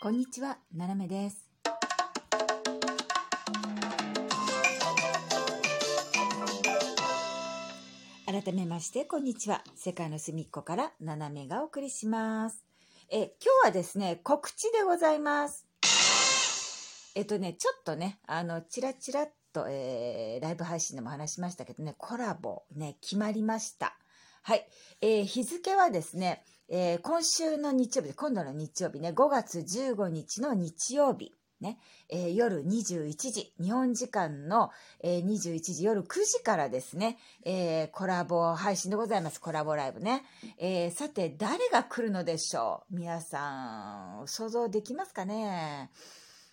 こんにちは、ななめです。改めまして、こんにちは。世界の隅っこからななめがお送りします。え、今日はですね、告知でございます。えっとね、ちょっとね、あの、チラチラっと、えーライブ配信でも話しましたけどね、コラボね、決まりました。はい。えー日付はですね、えー今週の日曜日、今度の日曜日ね、5月15日の日曜日、ね、えー夜21時、日本時間の、えー21時夜9時からですね、えーコラボ配信でございます。コラボライブね。えーさて、誰が来るのでしょう？皆さん、想像できますかね？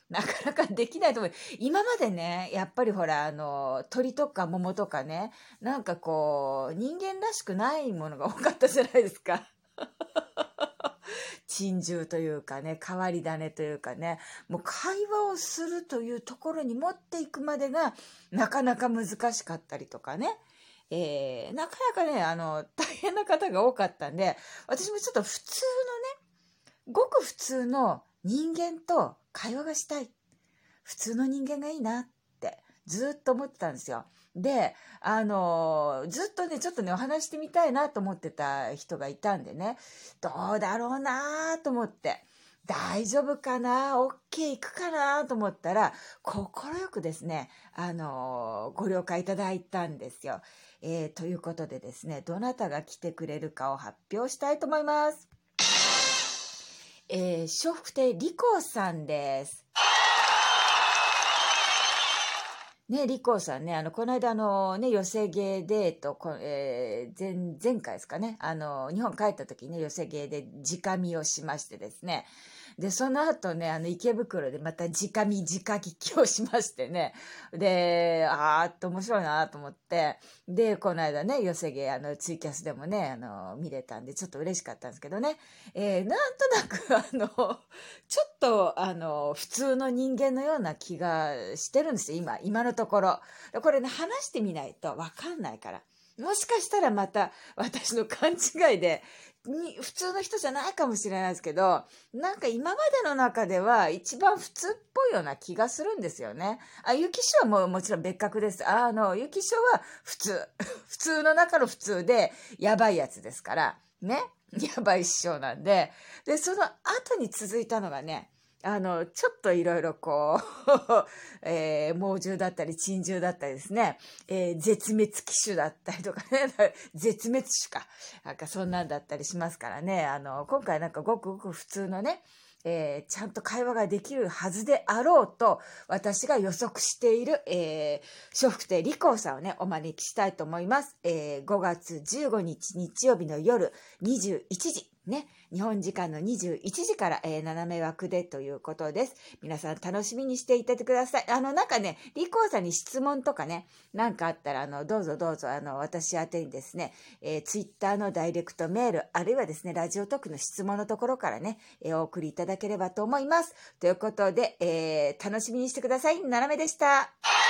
なかなかできないと思う。今までね、やっぱりほら、あの、鳥とか桃とかね、なんかこう、人間らしくないものが多かったじゃないですか。珍獣というかね、変わり種というかね、もう会話をするというところに持っていくまでが、なかなか難しかったりとかね。えーなかなかね、あの、大変な方が多かったんで、私もちょっと普通のね、ごく普通の人間と会話がしたい。普通の人間がいいなってずっと思ってたんですよ。で、あのずっとね、ちょっとね、お話してみたいなと思ってた人がいたんでね、どうだろうなと思って、大丈夫かな ?OK 行くかなと思ったら、快くですね、あのご了解いただいたんですよ。えーということでですね、どなたが来てくれるかを発表したいと思います。えー、笑福亭リコさんです。ね、リコさんね、あの、この間、あの、ね、寄せ芸で、えっと、こえー前、前回ですかね、あの、日本帰った時にね、寄せ芸で直見をしましてですね、で、その後ね、あの、池袋でまた直見直聞きをしましてね、で、あーっと面白いなと思って、で、この間ね、寄せ芸、あの、ツイキャスでもね、あの、見れたんで、ちょっと嬉しかったんですけどね、えーなんとなく、あの、ちょっと、あの、普通の人間のような気がしてるんですよ、今、今のところ。これね、話してみないとわかんないから。もしかしたらまた私の勘違いで、に普通の人じゃないかもしれないですけど、なんか今までの中では一番普通っぽいような気がするんですよね。あ、ゆきしはもうもちろん別格です。あの、ゆきしは普通。普通の中の普通で、やばいやつですから。ね。やばい師匠なんで。で、その後に続いたのがね、あの、ちょっといろいろこう、えー猛獣だったり、珍獣だったりですね、えー絶滅危種だったりとかね、絶滅種か。なんかそんなんだったりしますからね、あの、今回なんかごくごく普通のね、えーちゃんと会話ができるはずであろうと、私が予測している、えー、笑福亭理光さんをね、お招きしたいと思います。えー5月15日日曜日の夜21時、ね、日本時間の21時から、えー斜め枠でということです。皆さん楽しみにしていてください。あの、なんかね、理光さんに質問とかね、なんかあったら、あの、どうぞどうぞ、あの、私宛にですね、えー、ツイッターのダイレクトメール、あるいはですね、ラジオトークの質問のところからね、えーお送りいただければと思います。ということで、えー楽しみにしてください。斜めでした。